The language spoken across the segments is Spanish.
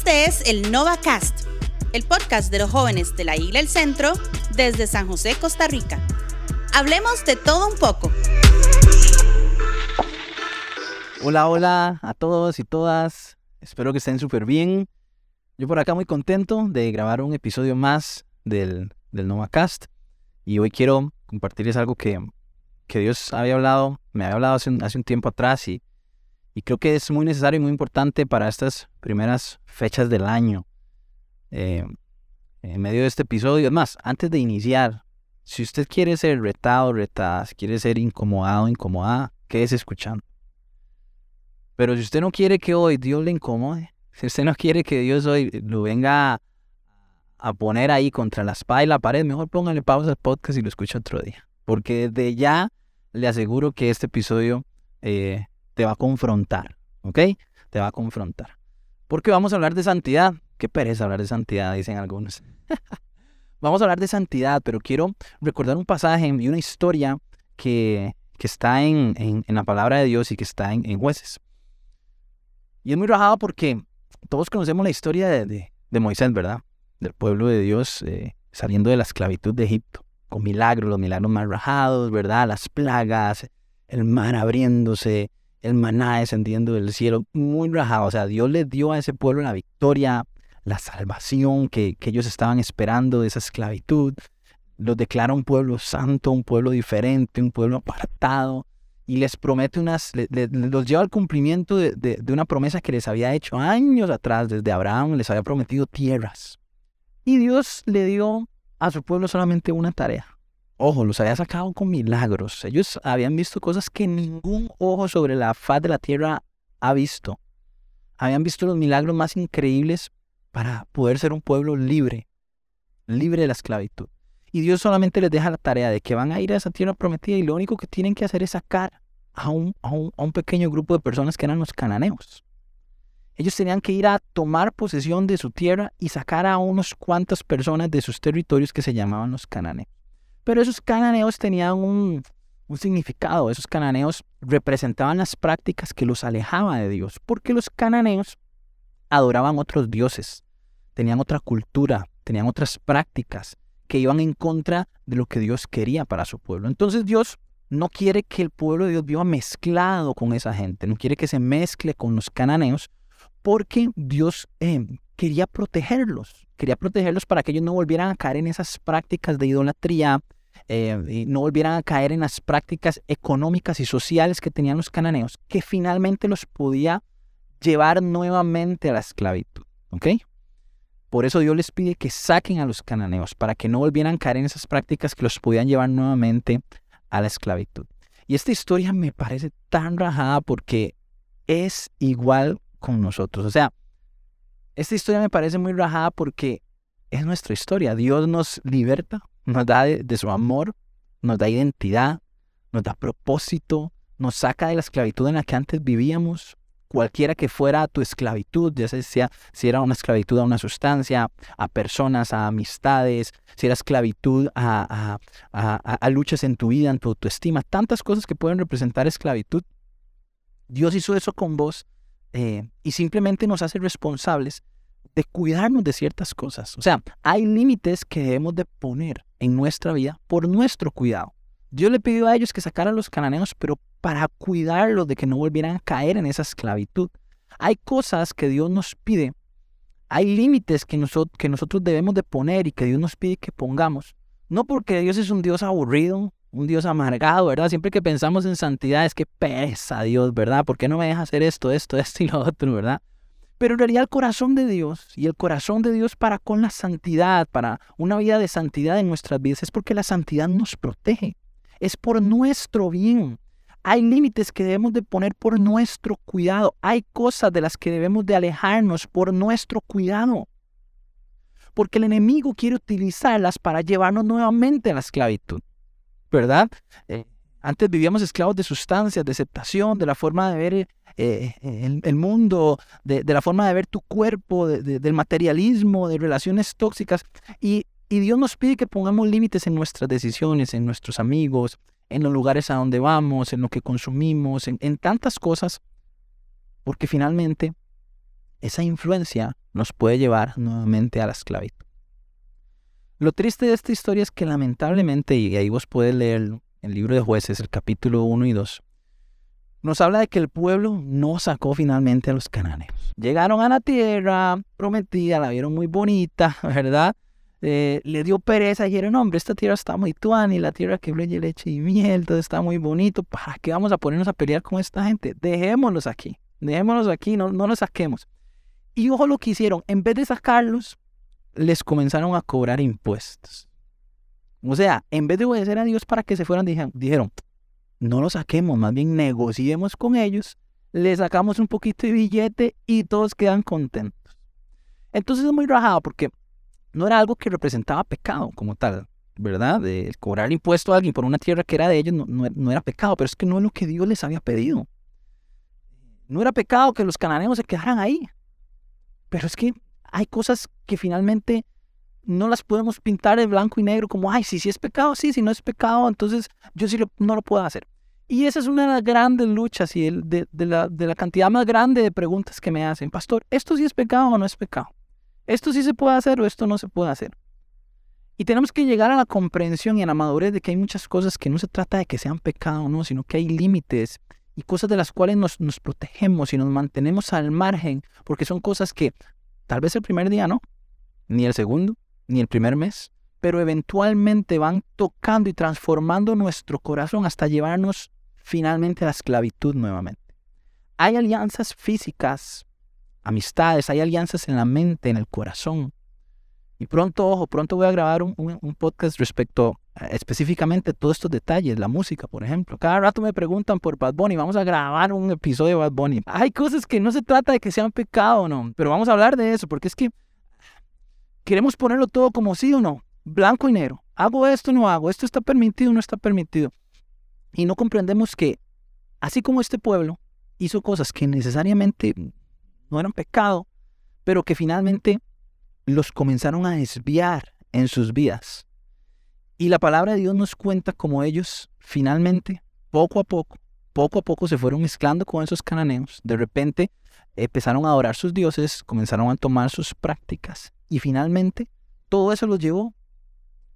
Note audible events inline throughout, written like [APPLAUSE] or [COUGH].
Este es el NovaCast, el podcast de los jóvenes de la Isla El Centro desde San José, Costa Rica. Hablemos de todo un poco. Hola, hola a todos y todas. Espero que estén súper bien. Yo por acá muy contento de grabar un episodio más del, del NovaCast. Y hoy quiero compartirles algo que, que Dios había hablado, me había hablado hace un, hace un tiempo atrás y, y creo que es muy necesario y muy importante para estas primeras fechas del año. Eh, en medio de este episodio, es más, antes de iniciar, si usted quiere ser retado, retada, si quiere ser incomodado, incomodada, quédese escuchando. Pero si usted no quiere que hoy Dios le incomode, [LAUGHS] si usted no quiere que Dios hoy lo venga a poner ahí contra la espalda y la pared, mejor póngale pausa al podcast y lo escucha otro día. Porque desde ya le aseguro que este episodio eh, te va a confrontar, ¿ok? Te va a confrontar. Porque vamos a hablar de santidad. Qué pereza hablar de santidad, dicen algunos. [LAUGHS] vamos a hablar de santidad, pero quiero recordar un pasaje y una historia que, que está en, en, la palabra de Dios y que está en, en jueces. Y es muy rajado porque todos conocemos la historia de, de, Moisés, ¿verdad? Del pueblo de Dios eh, saliendo de la esclavitud de Egipto, con milagros, los milagros más rajados, ¿verdad? Las plagas, el mar abriéndose, el maná descendiendo del cielo, muy rajado. O sea, Dios le dio a ese pueblo la victoria, la salvación que, ellos estaban esperando de esa esclavitud. Los declara un pueblo santo, un pueblo diferente, un pueblo apartado y les promete unas, los lleva al cumplimiento de, una promesa que les había hecho años atrás, desde Abraham, les había prometido tierras. Y Dios le dio a su pueblo solamente una tarea. Ojo, los había sacado con milagros. Ellos habían visto cosas que ningún ojo sobre la faz de la tierra ha visto. Habían visto los milagros más increíbles para poder ser un pueblo libre, libre de la esclavitud. Y Dios solamente les deja la tarea de que van a ir a esa tierra prometida y lo único que tienen que hacer es sacar a un, pequeño grupo de personas que eran los cananeos. Ellos tenían que ir a tomar posesión de su tierra y sacar a unos cuantas personas de sus territorios que se llamaban los cananeos. Pero esos cananeos tenían un, un significado. Esos cananeos representaban las prácticas que los alejaban de Dios, porque los cananeos adoraban otros dioses, tenían otra cultura, tenían otras prácticas, que iban en contra de lo que Dios quería para su pueblo. Entonces Dios no quiere que el pueblo de Dios viva mezclado con esa gente, no quiere que se mezcle con los cananeos, porque Dios eh, quería protegerlos, quería protegerlos para que ellos no volvieran a caer en esas prácticas de idolatría, eh, y no volvieran a caer en las prácticas económicas y sociales que tenían los cananeos, que finalmente los podía llevar nuevamente a la esclavitud. ¿Ok? Por eso Dios les pide que saquen a los cananeos para que no volvieran a caer en esas prácticas que los podían llevar nuevamente a la esclavitud. Y esta historia me parece tan rajada porque es igual con nosotros. O sea, esta historia me parece muy rajada porque es nuestra historia. Dios nos liberta, nos da de, su amor, nos da identidad, nos da propósito, nos saca de la esclavitud en la que antes vivíamos, cualquiera que fuera tu esclavitud, ya sea si era una esclavitud a una sustancia, a personas, a amistades, si era esclavitud a, a, luchas en tu vida, en tu autoestima, tantas cosas que pueden representar esclavitud. Dios hizo eso con vos eh, y simplemente nos hace responsables de cuidarnos de ciertas cosas. O sea, hay límites que debemos de poner en nuestra vida por nuestro cuidado. Dios le pidió a ellos que sacaran a los cananeos, pero para cuidarlos de que no volvieran a caer en esa esclavitud. Hay cosas que Dios nos pide, hay límites que, nosotros, que nosotros debemos de poner y que Dios nos pide que pongamos. No porque Dios es un Dios aburrido, un Dios amargado, ¿verdad? Siempre que pensamos en santidad es que pesa Dios, ¿verdad? ¿Por qué no me deja hacer esto, esto, esto y lo otro, ¿verdad? Pero en realidad el corazón de Dios y el corazón de Dios para con la santidad, para una vida de santidad en nuestras vidas, es porque la santidad nos protege es por nuestro bien. Hay límites que debemos de poner por nuestro cuidado. Hay cosas de las que debemos de alejarnos por nuestro cuidado. Porque el enemigo quiere utilizarlas para llevarnos nuevamente a la esclavitud. ¿Verdad? Eh, antes vivíamos esclavos de sustancias, de aceptación, de la forma de ver eh, el, mundo, de, la forma de ver tu cuerpo, del materialismo, de relaciones tóxicas. Y Dios nos pide que pongamos límites en nuestras decisiones, en nuestros amigos, en los lugares a donde vamos, en lo que consumimos, en, tantas cosas, porque finalmente esa influencia nos puede llevar nuevamente a la esclavitud. Lo triste de esta historia es que lamentablemente, y ahí vos puedes leer el libro de jueces, el capítulo 1 y 2, nos habla de que el pueblo no sacó finalmente a los cananeos. Llegaron a la tierra prometida, la vieron muy bonita, [LAUGHS] ¿verdad? Eh, le dio pereza dijeron, hombre, esta tierra está muy tuani, la tierra que fluye leche y miel, todo está muy bonito, ¿para qué vamos a ponernos a pelear con esta gente? Dejémoslos aquí, dejémoslos aquí, no, no los saquemos. Y ojo lo que hicieron, en vez de sacarlos, les comenzaron a cobrar impuestos. O sea, en vez de obedecer a Dios para que se fueran, dijeron, no los saquemos, más bien negociemos con ellos, les sacamos un poquito de billete y todos quedan contentos. Entonces es muy rajado porque no era algo que representaba pecado como tal, ¿verdad? De cobrar impuesto a alguien por una tierra que era de ellos no, no, era pecado, pero es que no es lo que Dios les había pedido. No era pecado que los cananeos se quedaran ahí. Pero es que hay cosas que finalmente no las podemos pintar de blanco y negro como, ay, si sí, sí es pecado, sí, si no es pecado, entonces yo sí no lo puedo hacer. Y esa es una de las grandes luchas y de, la cantidad más grande de preguntas que me hacen. Pastor, ¿esto sí es pecado o no es pecado? ¿Esto sí se puede hacer o esto no se puede hacer? Y tenemos que llegar a la comprensión y a la madurez de que hay muchas cosas que no se trata de que sean pecado o no, sino que hay límites y cosas de las cuales nos, nos protegemos y nos mantenemos al margen, porque son cosas que tal vez el primer día no, ni el segundo, ni el primer mes, pero eventualmente van tocando y transformando nuestro corazón hasta llevarnos finalmente la esclavitud nuevamente. Hay alianzas físicas, amistades, hay alianzas en la mente, en el corazón. Y pronto, ojo, pronto voy a grabar un, podcast respecto específicamente a todos estos detalles, la música, por ejemplo. Cada rato me preguntan por Bad Bunny, vamos a grabar un episodio de Bad Bunny. Hay cosas que no se trata de que sean pecado o no, pero vamos a hablar de eso, porque es que queremos ponerlo todo como sí o no, blanco y negro. Hago esto, no hago, esto está permitido, no está permitido. Y no comprendemos que, así como este pueblo hizo cosas que necesariamente no eran pecado, pero que finalmente los comenzaron a desviar en sus vidas. Y la palabra de Dios nos cuenta cómo ellos finalmente, poco a poco, poco a poco se fueron mezclando con esos cananeos. De repente empezaron a adorar sus dioses, comenzaron a tomar sus prácticas y finalmente todo eso los llevó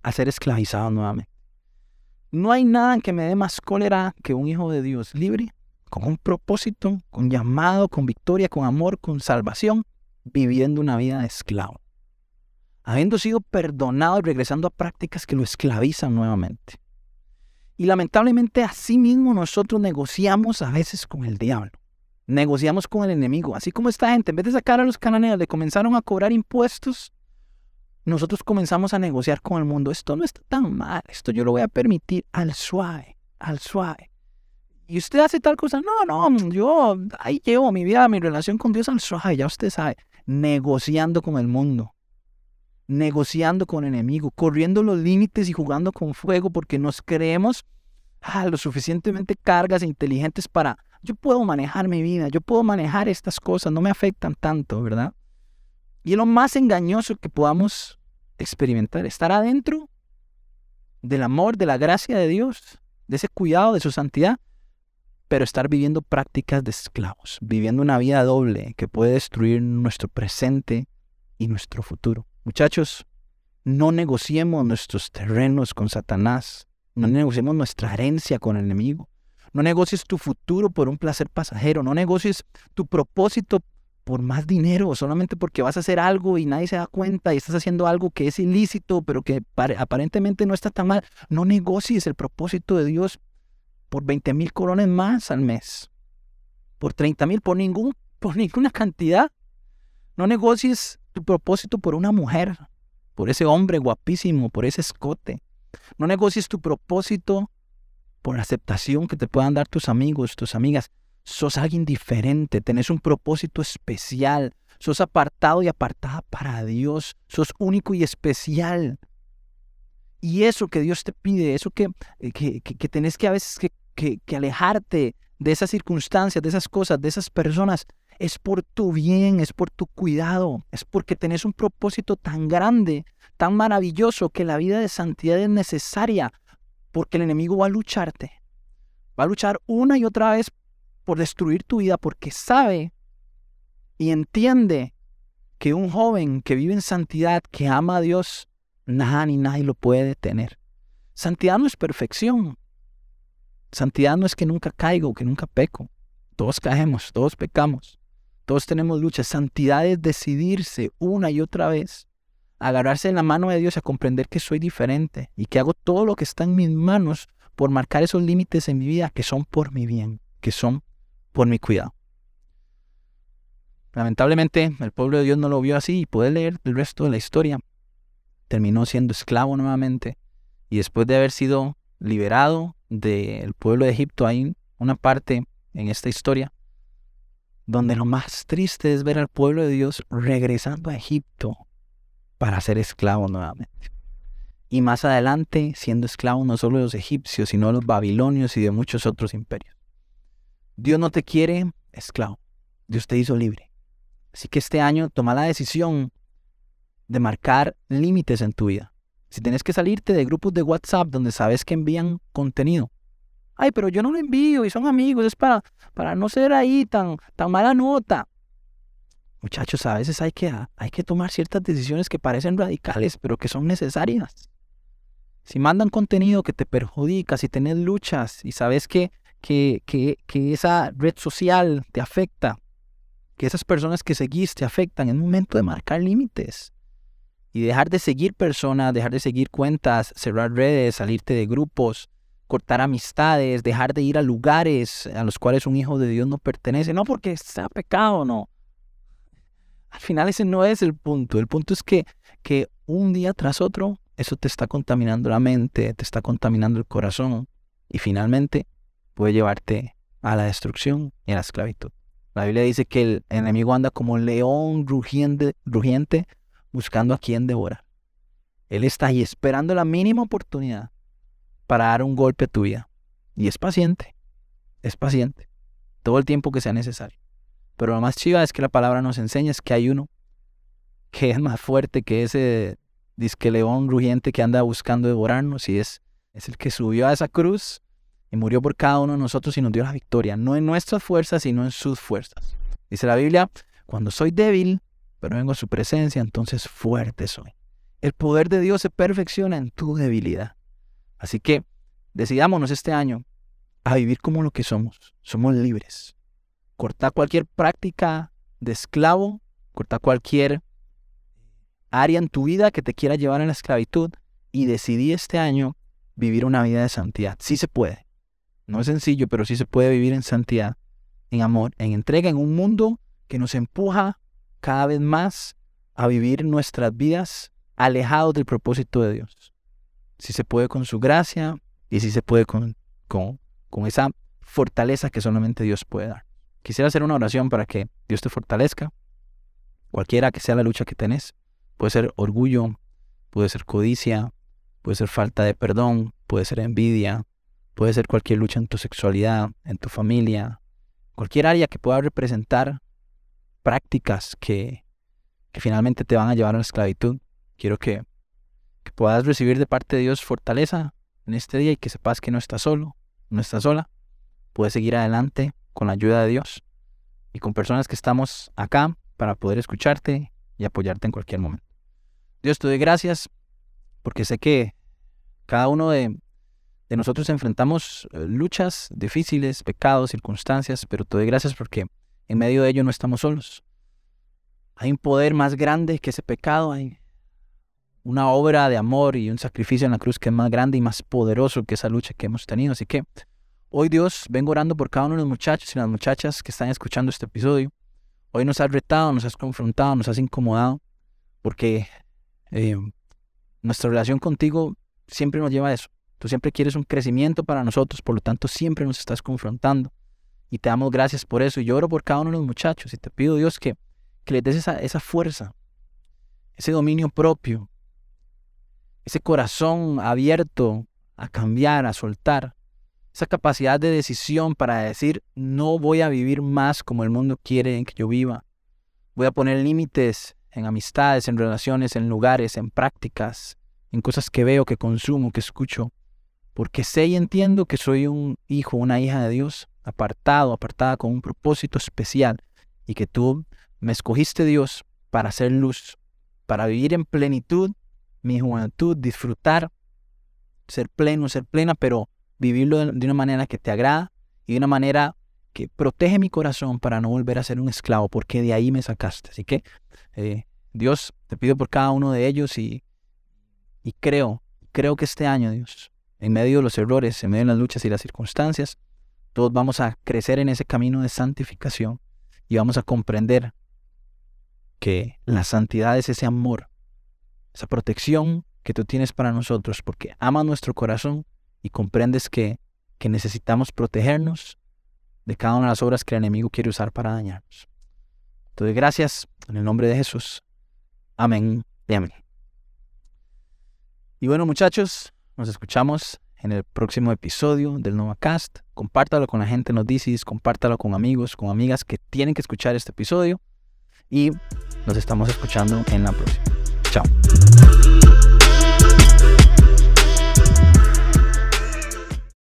a ser esclavizados nuevamente. No hay nada que me dé más cólera que un hijo de Dios libre, con un propósito, con llamado, con victoria, con amor, con salvación, viviendo una vida de esclavo. Habiendo sido perdonado y regresando a prácticas que lo esclavizan nuevamente. Y lamentablemente así mismo nosotros negociamos a veces con el diablo negociamos con el enemigo. Así como esta gente, en vez de sacar a los cananeos, le comenzaron a cobrar impuestos, nosotros comenzamos a negociar con el mundo. Esto no está tan mal, esto yo lo voy a permitir al suave, al suave. Y usted hace tal cosa, no, no, yo ahí llevo mi vida, mi relación con Dios al suave, ya usted sabe, negociando con el mundo, negociando con el enemigo, corriendo los límites y jugando con fuego porque nos creemos ah, lo suficientemente cargas e inteligentes para yo puedo manejar mi vida, yo puedo manejar estas cosas, no me afectan tanto, ¿verdad? Y lo más engañoso que podamos experimentar, estar adentro del amor, de la gracia de Dios, de ese cuidado, de su santidad, pero estar viviendo prácticas de esclavos, viviendo una vida doble que puede destruir nuestro presente y nuestro futuro. Muchachos, no negociemos nuestros terrenos con Satanás, no negociemos nuestra herencia con el enemigo. No negocies tu futuro por un placer pasajero. No negocies tu propósito por más dinero, solamente porque vas a hacer algo y nadie se da cuenta y estás haciendo algo que es ilícito, pero que aparentemente no está tan mal. No negocies el propósito de Dios por 20 mil coronas más al mes, por 30 mil, por, ningún, [LAUGHS] por ninguna cantidad. No negocies tu propósito por una mujer, por ese hombre guapísimo, por ese escote. No negocies tu propósito por aceptación que te puedan dar tus amigos, tus amigas. Sos alguien diferente, tenés un propósito especial, sos apartado y apartada para Dios, sos único y especial. Y eso que Dios te pide, eso que, eh, que, que, tenés que a veces que, que alejarte de esas circunstancias, de esas cosas, de esas personas, es por tu bien, es por tu cuidado, es porque tenés un propósito tan grande, tan maravilloso, que la vida de santidad es necesaria porque el enemigo va a lucharte. Va a luchar una y otra vez por destruir tu vida porque sabe y entiende que un joven que vive en santidad, que ama a Dios, nada ni nadie lo puede detener. Santidad no es perfección. Santidad no es que nunca caigo, que nunca peco. Todos caemos, todos pecamos, todos tenemos luchas. Santidad es decidirse una y otra vez, agarrarse en la mano de Dios a comprender que soy diferente y que hago todo lo que está en mis manos por marcar esos límites en mi vida que son por mi bien, que son por mi cuidado. Lamentablemente, el pueblo de Dios no lo vio así y puede leer el resto de la historia. Terminó siendo esclavo nuevamente y después de haber sido liberado del pueblo de Egipto, hay una parte en esta historia donde lo más triste es ver al pueblo de Dios regresando a Egipto para ser esclavo nuevamente. Y más adelante siendo esclavo no solo de los egipcios, sino de los babilonios y de muchos otros imperios. Dios no te quiere esclavo, Dios te hizo libre. Así que este año toma la decisión de marcar límites en tu vida. Si tienes que salirte de grupos de WhatsApp donde sabes que envían contenido. Ay, pero yo no lo envío y son amigos, es para, para no ser ahí tan, tan mala nota. Muchachos, a veces hay que, hay que tomar ciertas decisiones que parecen radicales, pero que son necesarias. Si mandan contenido que te perjudica, si tenés luchas y sabes que, que, que, que esa red social te afecta, que esas personas que seguiste afectan, en un momento de marcar límites y dejar de seguir personas, dejar de seguir cuentas, cerrar redes, salirte de grupos, cortar amistades, dejar de ir a lugares a los cuales un hijo de Dios no pertenece, no porque sea pecado, no. Al final ese no es el punto, el punto es que, que un día tras otro eso te está contaminando la mente, te está contaminando el corazón y finalmente puede llevarte a la destrucción y a la esclavitud. La Biblia dice que el enemigo anda como león rugiente, rugiente buscando a quien devorar. Él está ahí esperando la mínima oportunidad para dar un golpe a tu vida. Y es paciente, es paciente, todo el tiempo que sea necesario. Pero lo más chiva es que la palabra nos enseña es que hay uno que es más fuerte que ese disque león rugiente que anda buscando devorarnos y es, es el que subió a esa cruz y murió por cada uno de nosotros y nos dio la victoria, no en nuestras fuerzas, sino en sus fuerzas. Dice la Biblia, cuando soy débil, pero vengo a su presencia, entonces fuerte soy. El poder de Dios se perfecciona en tu debilidad. Así que decidámonos este año a vivir como lo que somos. Somos libres. Cortar cualquier práctica de esclavo, cortar cualquier área en tu vida que te quiera llevar a la esclavitud y decidí este año vivir una vida de santidad. Sí se puede. No es sencillo, pero sí se puede vivir en santidad, en amor, en entrega, en un mundo que nos empuja cada vez más a vivir nuestras vidas alejados del propósito de Dios. Si se puede con su gracia y si se puede con, con, con esa fortaleza que solamente Dios puede dar. Quisiera hacer una oración para que Dios te fortalezca, cualquiera que sea la lucha que tenés. Puede ser orgullo, puede ser codicia, puede ser falta de perdón, puede ser envidia, Puede ser cualquier lucha en tu sexualidad, en tu familia, cualquier área que pueda representar prácticas que, que finalmente te van a llevar a la esclavitud. Quiero que, que puedas recibir de parte de Dios fortaleza en este día y que sepas que no estás solo, no estás sola. Puedes seguir adelante con la ayuda de Dios y con personas que estamos acá para poder escucharte y apoyarte en cualquier momento. Dios, te doy gracias porque sé que cada uno de, de nosotros enfrentamos eh, luchas difíciles, pecados, circunstancias, pero te doy gracias porque en medio de ello no estamos solos. Hay un poder más grande que ese pecado, hay una obra de amor y un sacrificio en la cruz que es más grande y más poderoso que esa lucha que hemos tenido. Así que hoy Dios, vengo orando por cada uno de los muchachos y las muchachas que están escuchando este episodio. Hoy nos has retado, nos has confrontado, nos has incomodado, porque eh, nuestra relación contigo siempre nos lleva a eso, Tú siempre quieres un crecimiento para nosotros, por lo tanto siempre nos estás confrontando. Y te damos gracias por eso. Y yo oro por cada uno de los muchachos y te pido, Dios, que, que les des esa, esa fuerza, ese dominio propio, ese corazón abierto a cambiar, a soltar, esa capacidad de decisión para decir, no voy a vivir más como el mundo quiere que yo viva. Voy a poner límites en amistades, en relaciones, en lugares, en prácticas, en cosas que veo, que consumo, que escucho porque sé y entiendo que soy un hijo, una hija de Dios, apartado, apartada con un propósito especial, y que tú me escogiste Dios para hacer luz, para vivir en plenitud mi juventud, disfrutar, ser pleno, ser plena, pero vivirlo de una manera que te agrada y de una manera que protege mi corazón para no volver a ser un esclavo, porque de ahí me sacaste. Así que eh, Dios, te pido por cada uno de ellos y, y creo, creo que este año, Dios, en medio de los errores, en medio de las luchas y las circunstancias, todos vamos a crecer en ese camino de santificación y vamos a comprender que la santidad es ese amor, esa protección que tú tienes para nosotros, porque amas nuestro corazón y comprendes que, que necesitamos protegernos de cada una de las obras que el enemigo quiere usar para dañarnos. Doy gracias en el nombre de Jesús. Amén y amén. Y bueno, muchachos, nos escuchamos en el próximo episodio del NovaCast. Compártalo con la gente en Noticias, compártalo con amigos, con amigas que tienen que escuchar este episodio. Y nos estamos escuchando en la próxima. Chao.